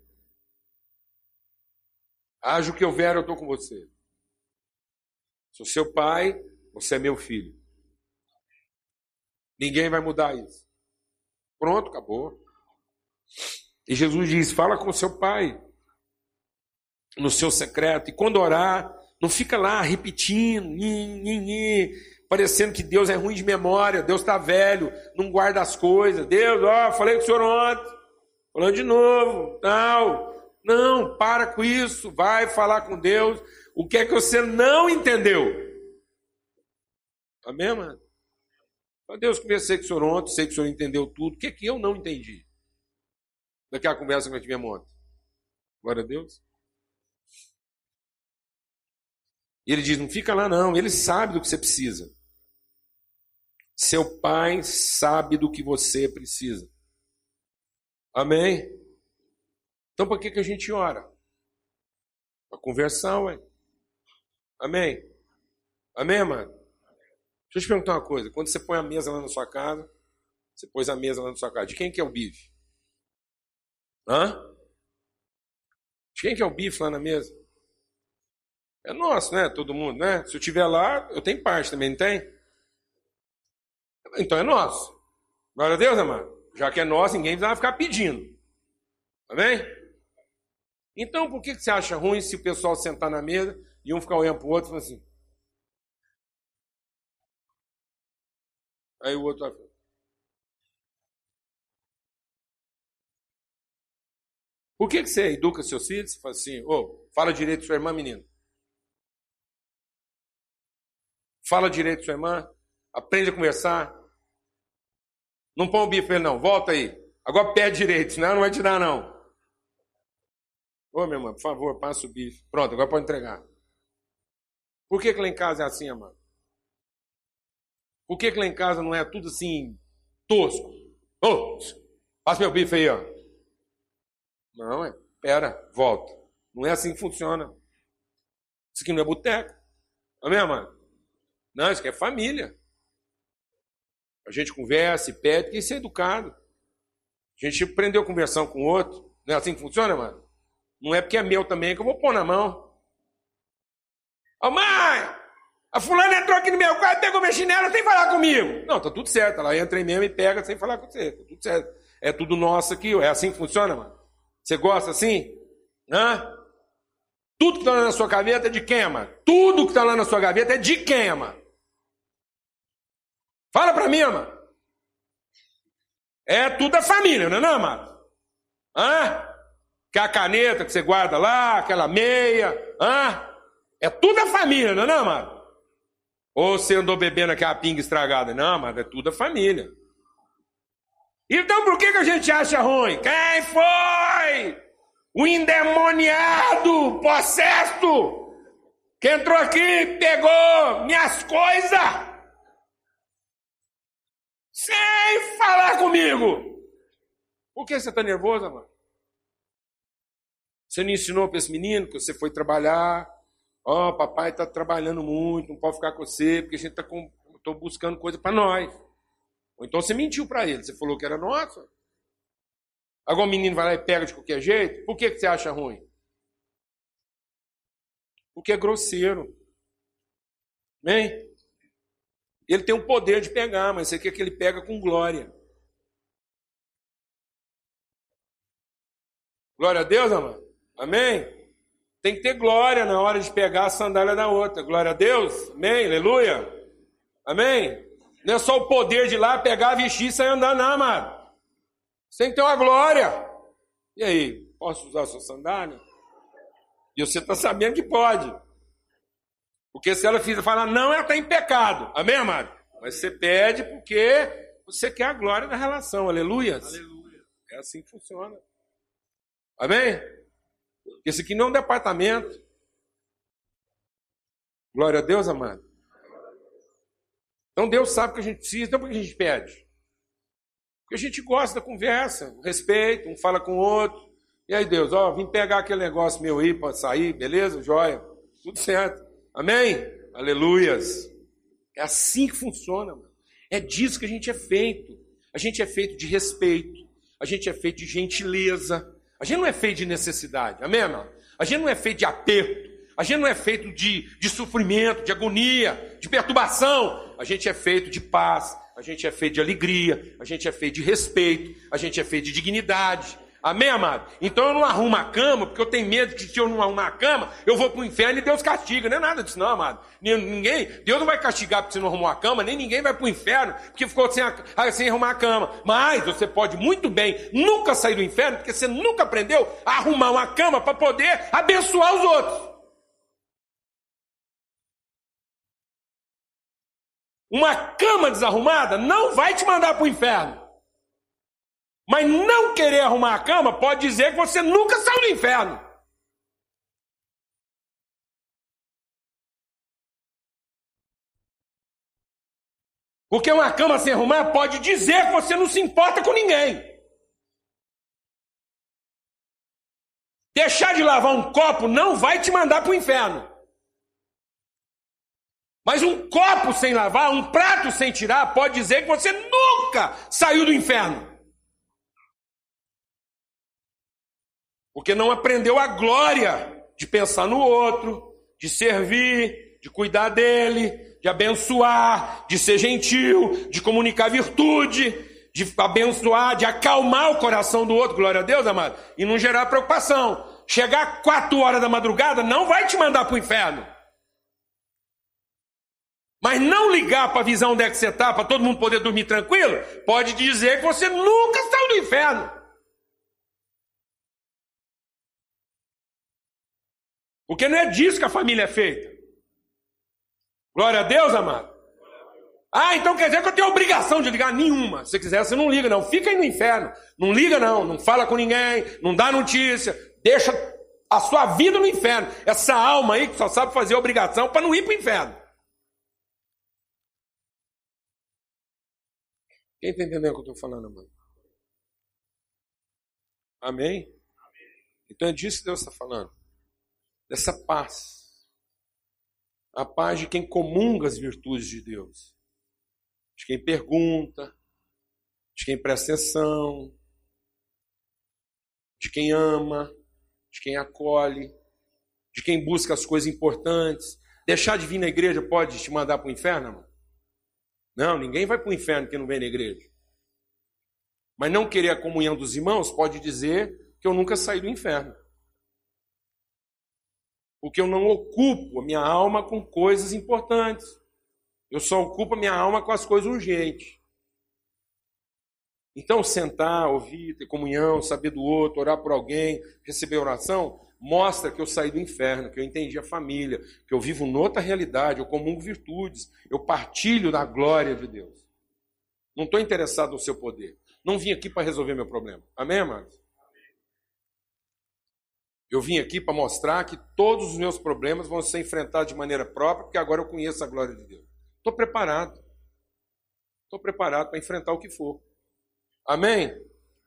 Haja o que houver, eu estou com você. Sou seu pai, você é meu filho. Ninguém vai mudar isso. Pronto, acabou. E Jesus diz: Fala com seu pai no seu secreto. E quando orar, não fica lá repetindo, parecendo que Deus é ruim de memória, Deus está velho, não guarda as coisas. Deus, ó, falei com o senhor ontem, falando de novo, tal. Não, para com isso, vai falar com Deus. O que é que você não entendeu? Amém, mano? Deus, conversei com o senhor ontem, sei que o senhor entendeu tudo. O que é que eu não entendi? Daquela conversa que nós tivemos ontem. Glória a Deus. Ele diz: não fica lá, não. Ele sabe do que você precisa. Seu pai sabe do que você precisa. Amém? Então, para que, que a gente ora? Para conversão, ué. Amém? Amém, mano? Deixa eu te perguntar uma coisa. Quando você põe a mesa lá na sua casa, você pôs a mesa lá na sua casa, de quem que é o bife? Hã? De quem que é o bife lá na mesa? É nosso, né? Todo mundo, né? Se eu estiver lá, eu tenho parte também, não tem? Então é nosso. Glória a Deus, amado. Já que é nosso, ninguém vai ficar pedindo. Amém? Então, por que você acha ruim se o pessoal sentar na mesa e um ficar olhando para o outro e falar assim? Aí o outro vai. Por que, que você educa seus filhos? Você fala assim, oh, fala direito sua irmã, menino. Fala direito sua irmã. Aprende a conversar. Não põe o bife ele, não. Volta aí. Agora pede direito, senão não vai te dar, não. Ô, minha irmã, por favor, passa o bife. Pronto, agora pode entregar. Por que, que lá em casa é assim, amado? Por que, que lá em casa não é tudo assim, tosco? Ô, oh, passa meu bife aí, ó. Não, é. Pera, volta. Não é assim que funciona. Isso aqui não é boteco. Amém, mano? Não, isso aqui é família. A gente conversa e pede, tem que ser educado. A gente aprendeu conversão com o outro. Não é assim que funciona, mano? Não é porque é meu também que eu vou pôr na mão. Ô oh, mãe! A fulana entrou aqui no meu quarto, pegou minha chinela sem falar comigo. Não, tá tudo certo. Ela entra aí mesmo e pega sem falar com você. Tá tudo certo. É tudo nosso aqui. É assim que funciona, mano? Você gosta assim? Hã? Tudo que está lá na sua gaveta é de quem, amado? Tudo que está lá na sua gaveta é de quem, amado? Fala para mim, amado. É tudo da família, não é, não, amado? Hã? Que a caneta que você guarda lá, aquela meia, hã? É tudo da família, não é, não? Ou você andou bebendo aquela pinga estragada? Não, amado, é tudo da família. Então por que, que a gente acha ruim? Quem foi? O endemoniado, possesso, que entrou aqui, pegou minhas coisas, sem falar comigo. Por que você está nervoso, mano? Você não ensinou para esse menino que você foi trabalhar? Ó, oh, papai está trabalhando muito, não pode ficar com você, porque a gente está com... buscando coisa para nós. Ou então você mentiu para ele, você falou que era nossa. Agora o menino vai lá e pega de qualquer jeito. Por que, que você acha ruim? Porque é grosseiro. Bem? Ele tem o poder de pegar, mas você quer que ele pega com glória. Glória a Deus, amado. Amém? Tem que ter glória na hora de pegar a sandália da outra. Glória a Deus. Amém? Aleluia. Amém? Não é só o poder de ir lá pegar, vestir e sair andando, não, amado. Você tem que ter uma glória. E aí, posso usar a sua sandália? E você está sabendo que pode. Porque se ela fizer falar não, ela está em pecado. Amém, amado? Mas você pede porque você quer a glória da relação. Aleluia. Aleluia. É assim que funciona. Amém? Porque esse aqui não é um departamento. Glória a Deus, amado. Então Deus sabe o que a gente precisa, então por que a gente pede? Porque a gente gosta da conversa, respeito, um fala com o outro. E aí, Deus, ó, vim pegar aquele negócio meu aí para sair, beleza? Joia. Tudo certo. Amém? Aleluias. É assim que funciona, mano. É disso que a gente é feito. A gente é feito de respeito. A gente é feito de gentileza. A gente não é feito de necessidade. Amém? A gente não é feito de aperto. A gente não é feito de, de sofrimento, de agonia, de perturbação. A gente é feito de paz, a gente é feito de alegria, a gente é feito de respeito, a gente é feito de dignidade. Amém, amado? Então eu não arrumo a cama, porque eu tenho medo que se eu não arrumar a cama, eu vou para o inferno e Deus castiga. Não é nada disso, não, amado. Ninguém, Deus não vai castigar porque você não arrumou a cama, nem ninguém vai para o inferno porque ficou sem, a, sem arrumar a cama. Mas você pode muito bem nunca sair do inferno, porque você nunca aprendeu a arrumar uma cama para poder abençoar os outros. Uma cama desarrumada não vai te mandar para o inferno. Mas não querer arrumar a cama pode dizer que você nunca saiu do inferno. Porque uma cama sem arrumar pode dizer que você não se importa com ninguém. Deixar de lavar um copo não vai te mandar para o inferno. Mas um copo sem lavar, um prato sem tirar, pode dizer que você nunca saiu do inferno. Porque não aprendeu a glória de pensar no outro, de servir, de cuidar dele, de abençoar, de ser gentil, de comunicar virtude, de abençoar, de acalmar o coração do outro, glória a Deus, amado, e não gerar preocupação. Chegar quatro horas da madrugada não vai te mandar para o inferno. Mas não ligar para a visão onde é que você está, para todo mundo poder dormir tranquilo, pode dizer que você nunca saiu do inferno. Porque não é disso que a família é feita. Glória a Deus, amado. Ah, então quer dizer que eu tenho obrigação de ligar nenhuma. Se quiser, você não liga, não. Fica aí no inferno. Não liga, não. Não fala com ninguém. Não dá notícia. Deixa a sua vida no inferno. Essa alma aí que só sabe fazer obrigação para não ir para o inferno. Quem está entendendo o que eu estou falando, mano? Amém? Então é disso que Deus está falando. Dessa paz. A paz de quem comunga as virtudes de Deus. De quem pergunta. De quem presta atenção. De quem ama. De quem acolhe. De quem busca as coisas importantes. Deixar de vir na igreja pode te mandar para o inferno, mano? Não, ninguém vai para o inferno que não vem na igreja. Mas não querer a comunhão dos irmãos pode dizer que eu nunca saí do inferno. Porque eu não ocupo a minha alma com coisas importantes. Eu só ocupo a minha alma com as coisas urgentes. Então, sentar, ouvir, ter comunhão, saber do outro, orar por alguém, receber oração, mostra que eu saí do inferno, que eu entendi a família, que eu vivo noutra realidade, eu comungo virtudes, eu partilho da glória de Deus. Não estou interessado no seu poder. Não vim aqui para resolver meu problema. Amém, amados? Eu vim aqui para mostrar que todos os meus problemas vão ser enfrentados de maneira própria, porque agora eu conheço a glória de Deus. Estou preparado. Estou preparado para enfrentar o que for. Amém?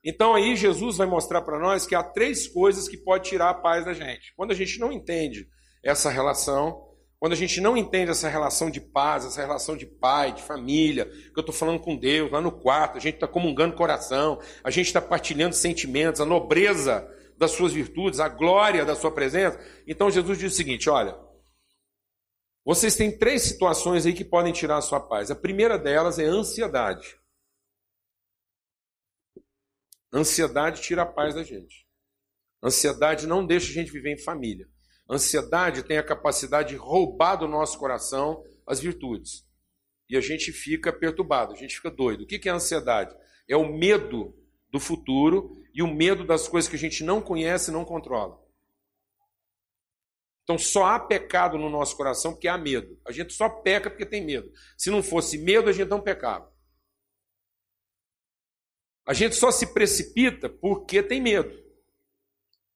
Então aí Jesus vai mostrar para nós que há três coisas que pode tirar a paz da gente. Quando a gente não entende essa relação, quando a gente não entende essa relação de paz, essa relação de pai, de família, que eu estou falando com Deus lá no quarto, a gente está comungando coração, a gente está partilhando sentimentos, a nobreza das suas virtudes, a glória da sua presença. Então Jesus diz o seguinte: olha, vocês têm três situações aí que podem tirar a sua paz. A primeira delas é ansiedade. Ansiedade tira a paz da gente. Ansiedade não deixa a gente viver em família. Ansiedade tem a capacidade de roubar do nosso coração as virtudes. E a gente fica perturbado, a gente fica doido. O que é ansiedade? É o medo do futuro e o medo das coisas que a gente não conhece e não controla. Então só há pecado no nosso coração porque há medo. A gente só peca porque tem medo. Se não fosse medo, a gente não pecava. A gente só se precipita porque tem medo.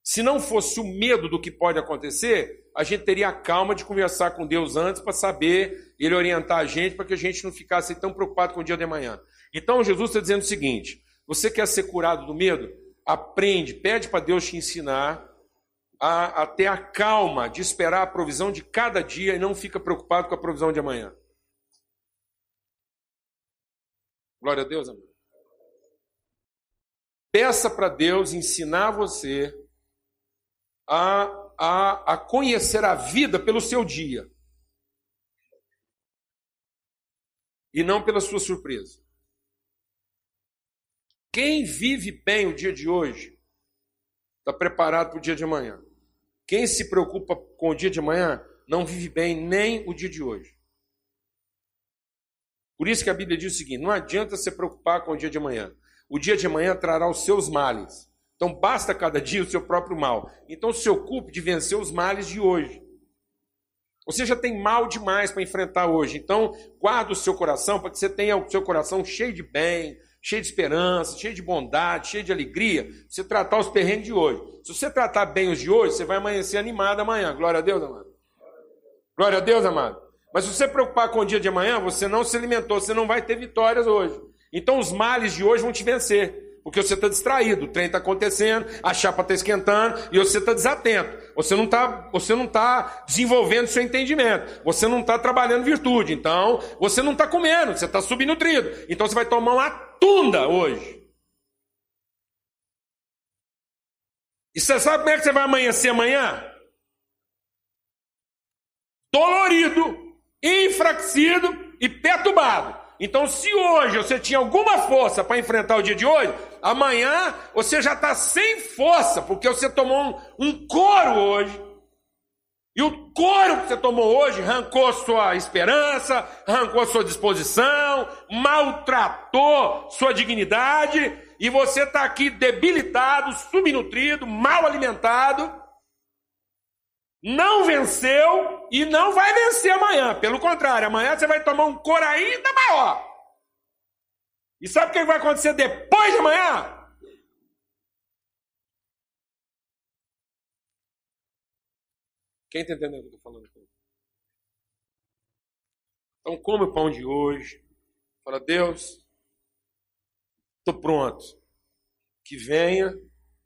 Se não fosse o medo do que pode acontecer, a gente teria a calma de conversar com Deus antes para saber ele orientar a gente para que a gente não ficasse tão preocupado com o dia de amanhã. Então Jesus está dizendo o seguinte: você quer ser curado do medo? Aprende, pede para Deus te ensinar a, a ter a calma de esperar a provisão de cada dia e não fica preocupado com a provisão de amanhã. Glória a Deus, amém. Peça para Deus ensinar você a, a, a conhecer a vida pelo seu dia. E não pela sua surpresa. Quem vive bem o dia de hoje está preparado para o dia de amanhã. Quem se preocupa com o dia de amanhã não vive bem nem o dia de hoje. Por isso que a Bíblia diz o seguinte: não adianta se preocupar com o dia de amanhã. O dia de amanhã trará os seus males. Então basta cada dia o seu próprio mal. Então se ocupe de vencer os males de hoje. Você já tem mal demais para enfrentar hoje. Então guarda o seu coração para que você tenha o seu coração cheio de bem, cheio de esperança, cheio de bondade, cheio de alegria. Você tratar os perrengues de hoje. Se você tratar bem os de hoje, você vai amanhecer animado amanhã. Glória a Deus, amado. Glória a Deus, amado. Mas se você preocupar com o dia de amanhã, você não se alimentou, você não vai ter vitórias hoje. Então os males de hoje vão te vencer. Porque você está distraído, o trem está acontecendo, a chapa está esquentando e você está desatento. Você não está você não tá desenvolvendo seu entendimento. Você não está trabalhando virtude. Então, você não está comendo, você está subnutrido. Então você vai tomar uma tunda hoje. E você sabe como é que você vai amanhecer amanhã? Dolorido, enfraquecido e perturbado. Então, se hoje você tinha alguma força para enfrentar o dia de hoje, amanhã você já está sem força, porque você tomou um, um couro hoje. E o couro que você tomou hoje arrancou sua esperança, arrancou sua disposição, maltratou sua dignidade, e você está aqui debilitado, subnutrido, mal alimentado não venceu e não vai vencer amanhã. Pelo contrário, amanhã você vai tomar um cor ainda maior. E sabe o que vai acontecer depois de amanhã? Quem está entendendo o que eu estou falando? Então, come o pão de hoje. Fala, Deus, estou pronto. Que venha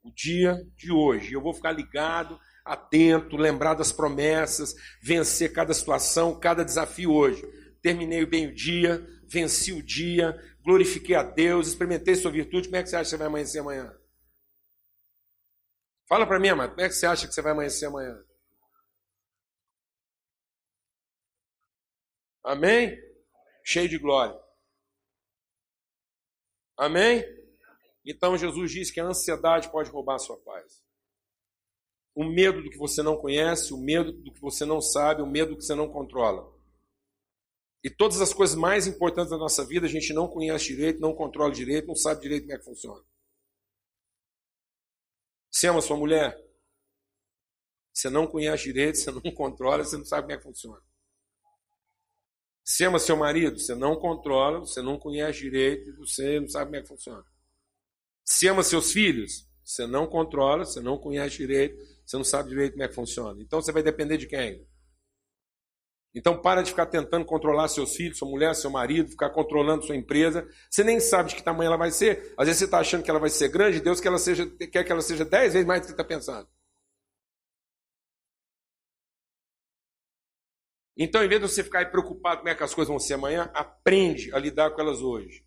o dia de hoje. Eu vou ficar ligado atento, lembrar das promessas, vencer cada situação, cada desafio hoje. Terminei bem o dia, venci o dia, glorifiquei a Deus, experimentei sua virtude. Como é que você acha que você vai amanhecer amanhã? Fala para mim, amado, como é que você acha que você vai amanhecer amanhã? Amém? Cheio de glória. Amém? Então Jesus diz que a ansiedade pode roubar a sua paz. o medo do que você não conhece, o medo do que você não sabe, o medo do que você não controla. E todas as coisas mais importantes da nossa vida a gente não conhece direito, não controla direito, não sabe direito como é que funciona. Você ama sua mulher? Você não conhece direito, você não controla, você não sabe como é que funciona. Você ama seu marido? Você não controla, você não conhece direito, você não sabe como é que funciona. Você ama seus filhos? Você não controla, você não conhece direito, você não sabe direito como é que funciona. Então você vai depender de quem? Então para de ficar tentando controlar seus filhos, sua mulher, seu marido, ficar controlando sua empresa. Você nem sabe de que tamanho ela vai ser. Às vezes você está achando que ela vai ser grande, Deus quer, ela seja, quer que ela seja dez vezes mais do que você está pensando. Então, em vez de você ficar preocupado como é que as coisas vão ser amanhã, aprende a lidar com elas hoje.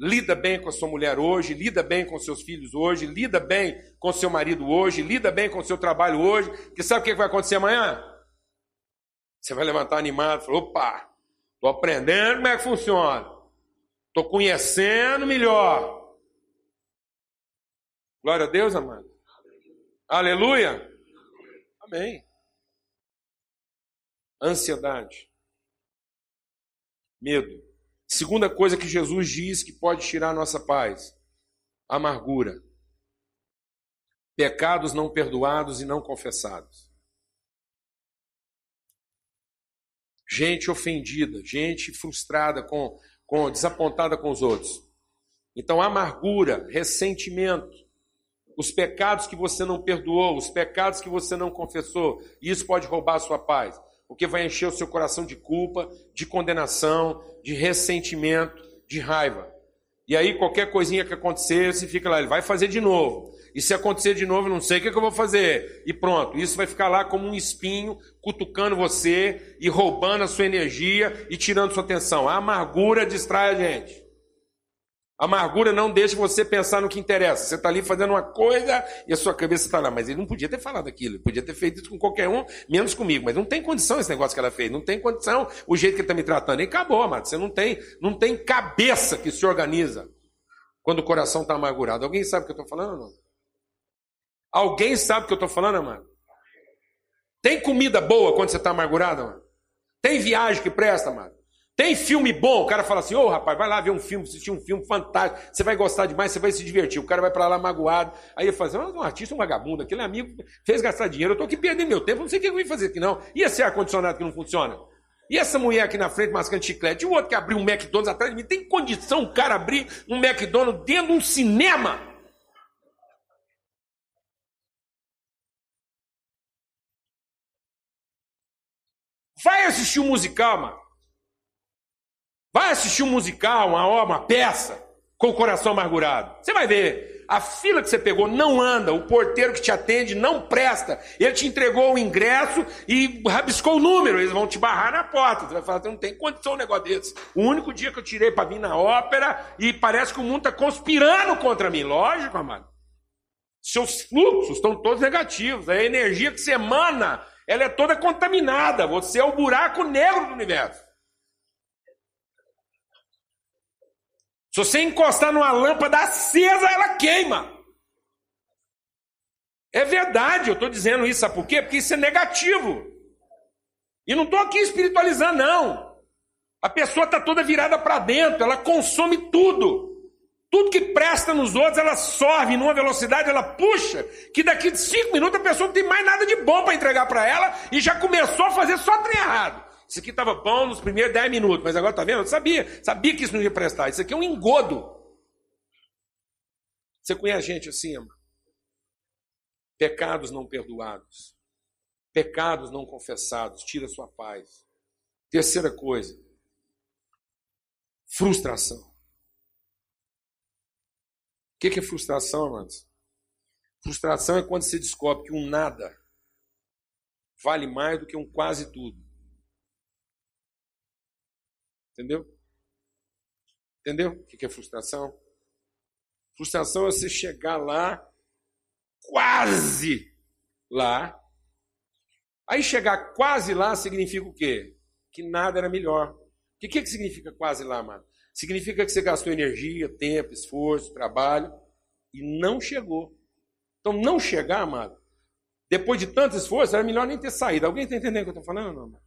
Lida bem com a sua mulher hoje, lida bem com seus filhos hoje, lida bem com seu marido hoje, lida bem com seu trabalho hoje, que sabe o que vai acontecer amanhã? Você vai levantar animado e falar: opa, estou aprendendo como é que funciona, estou conhecendo melhor. Glória a Deus, amado. Aleluia. Amém. Ansiedade. Medo. Segunda coisa que Jesus diz que pode tirar nossa paz: amargura. Pecados não perdoados e não confessados. gente ofendida, gente frustrada, com, com desapontada com os outros. Então, amargura, ressentimento, os pecados que você não perdoou, os pecados que você não confessou, isso pode roubar a sua paz, porque vai encher o seu coração de culpa, de condenação, de ressentimento, de raiva. E aí, qualquer coisinha que acontecer, você fica lá, ele vai fazer de novo. E se acontecer de novo, não sei o que, é que eu vou fazer. E pronto, isso vai ficar lá como um espinho, cutucando você e roubando a sua energia e tirando sua atenção. A amargura distrai a gente. Amargura não deixa você pensar no que interessa. Você está ali fazendo uma coisa e a sua cabeça está lá. Mas ele não podia ter falado aquilo. Ele podia ter feito isso com qualquer um, menos comigo. Mas não tem condição esse negócio que ela fez. Não tem condição o jeito que ele está me tratando. E acabou, amado. Você não tem, não tem cabeça que se organiza quando o coração está amargurado. Alguém sabe o que eu estou falando não? Alguém sabe o que eu estou falando, amado? Tem comida boa quando você está amargurado, mano? Tem viagem que presta, mano? Tem filme bom, o cara fala assim, ô oh, rapaz, vai lá ver um filme, assistir um filme fantástico, você vai gostar demais, você vai se divertir. O cara vai para lá magoado, aí ele fala assim, um artista, um vagabundo, aquele amigo fez gastar dinheiro, eu tô aqui perdendo meu tempo, não sei o que eu vim fazer aqui não. E esse ar-condicionado que não funciona? E essa mulher aqui na frente mascando chiclete? E o outro que abriu um McDonald's atrás de mim? Tem condição o cara abrir um McDonald's dentro de um cinema? Vai assistir um musical, mano. Vai assistir um musical, uma obra, uma peça, com o coração amargurado. Você vai ver. A fila que você pegou não anda, o porteiro que te atende não presta. Ele te entregou o ingresso e rabiscou o número, eles vão te barrar na porta. Você vai falar, não tem condição um negócio desse. O único dia que eu tirei para vir na ópera e parece que o mundo está conspirando contra mim. Lógico, amado. Seus fluxos estão todos negativos. A energia que você emana ela é toda contaminada. Você é o buraco negro do universo. Se você encostar numa lâmpada acesa, ela queima. É verdade, eu estou dizendo isso, sabe por quê? Porque isso é negativo. E não estou aqui espiritualizando, não. A pessoa está toda virada para dentro, ela consome tudo. Tudo que presta nos outros, ela sorve numa velocidade, ela puxa, que daqui de cinco minutos a pessoa não tem mais nada de bom para entregar para ela e já começou a fazer só trem errado. Isso aqui estava bom nos primeiros dez minutos, mas agora tá vendo? Eu sabia, sabia que isso não ia prestar. Isso aqui é um engodo. Você conhece gente assim, amor? Pecados não perdoados, pecados não confessados, tira sua paz. Terceira coisa, frustração que, que é frustração, amados? Frustração é quando você descobre que um nada vale mais do que um quase tudo. Entendeu? Entendeu o que é frustração? Frustração é você chegar lá, quase lá. Aí chegar quase lá significa o quê? Que nada era melhor. O que, que significa quase lá, mano? Significa que você gastou energia, tempo, esforço, trabalho e não chegou. Então, não chegar, amado, depois de tanto esforço, era melhor nem ter saído. Alguém está entendendo o que eu estou falando? Não?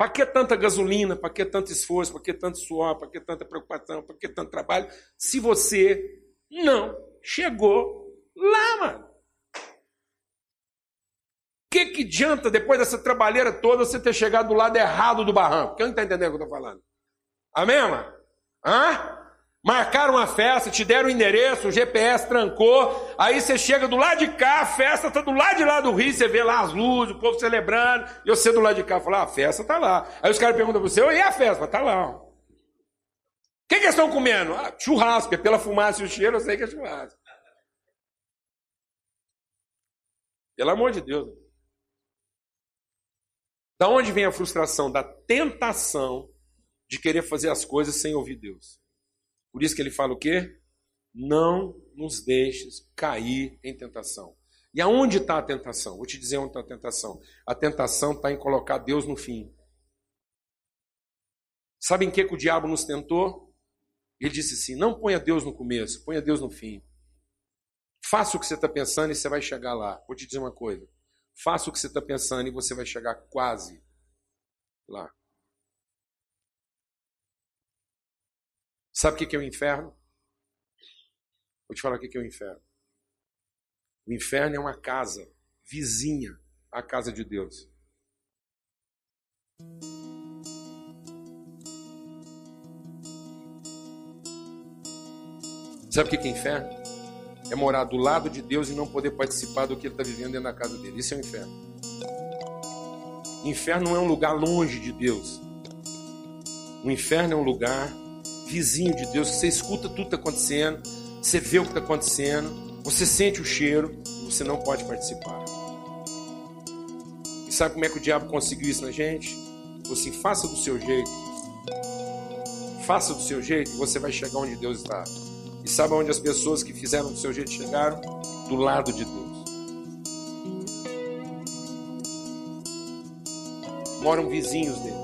Para que tanta gasolina? Para que tanto esforço? Para que tanto suor? Para que tanta preocupação? Para que tanto trabalho? Se você não chegou lá, mano. O que, que adianta, depois dessa trabalheira toda, você ter chegado do lado errado do barranco? Quem não está entendendo o que eu estou falando? Amém, mano? Hã? Marcaram uma festa, te deram o endereço, o GPS trancou, aí você chega do lado de cá, a festa está do lado de lá do rio, você vê lá as luzes, o povo celebrando, e você do lado de cá fala, ah, a festa está lá. Aí os caras perguntam para você, e a festa? Está lá. O que, que eles estão comendo? Ah, churrasco, é pela fumaça e o cheiro, eu sei que é churrasco. Pelo amor de Deus. Da onde vem a frustração? Da tentação de querer fazer as coisas sem ouvir Deus. Por isso que ele fala o quê? Não nos deixes cair em tentação. E aonde está a tentação? Vou te dizer onde está a tentação. A tentação está em colocar Deus no fim. Sabe em que, que o diabo nos tentou? Ele disse assim: não ponha Deus no começo, ponha Deus no fim. Faça o que você está pensando e você vai chegar lá. Vou te dizer uma coisa. Faça o que você está pensando e você vai chegar quase lá. Sabe o que é o inferno? Vou te falar o que é o inferno. O inferno é uma casa vizinha à casa de Deus. Sabe o que é inferno? É morar do lado de Deus e não poder participar do que ele está vivendo dentro da casa dele. Isso é o inferno. inferno não é um lugar longe de Deus. O inferno é um lugar vizinho de Deus, você escuta tudo que está acontecendo, você vê o que está acontecendo, você sente o cheiro você não pode participar. E sabe como é que o diabo conseguiu isso na gente? Assim, faça do seu jeito. Faça do seu jeito e você vai chegar onde Deus está. E sabe onde as pessoas que fizeram do seu jeito chegaram? Do lado de Deus. Moram vizinhos dele.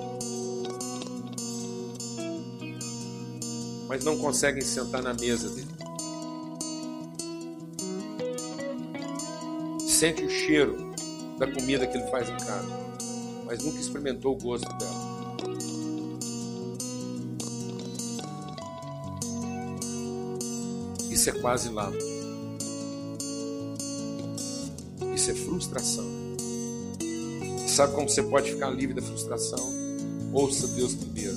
Mas não conseguem sentar na mesa dele. Sente o cheiro da comida que ele faz em casa, mas nunca experimentou o gosto dela. Isso é quase lá. Isso é frustração. Sabe como você pode ficar livre da frustração? Ouça Deus primeiro.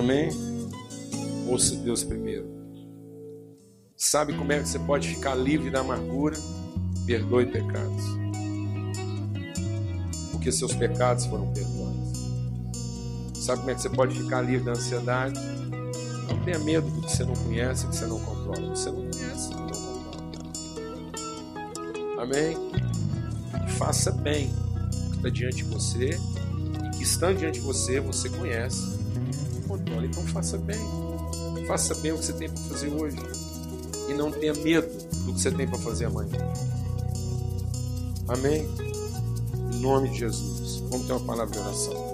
Amém? Ouça Deus primeiro. Sabe como é que você pode ficar livre da amargura? Perdoe pecados. Porque seus pecados foram perdoados. Sabe como é que você pode ficar livre da ansiedade? Não tenha medo do que você não conhece, que você não controla. Você não conhece, não controla. Amém? Faça bem o que está diante de você e que estando diante de você, você conhece faça bem. Faça bem o que você tem para fazer hoje. E não tenha medo do que você tem para fazer amanhã. Amém? Em nome de Jesus. Vamos ter uma palavra de oração.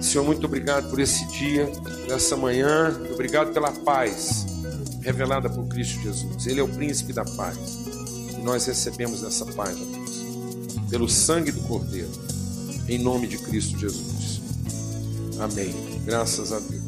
Senhor, muito obrigado por esse dia, nessa manhã. Obrigado pela paz revelada por Cristo Jesus. Ele é o príncipe da paz. E nós recebemos essa paz, Deus, pelo sangue do Cordeiro. Em nome de Cristo Jesus. Amém. Graças a Deus.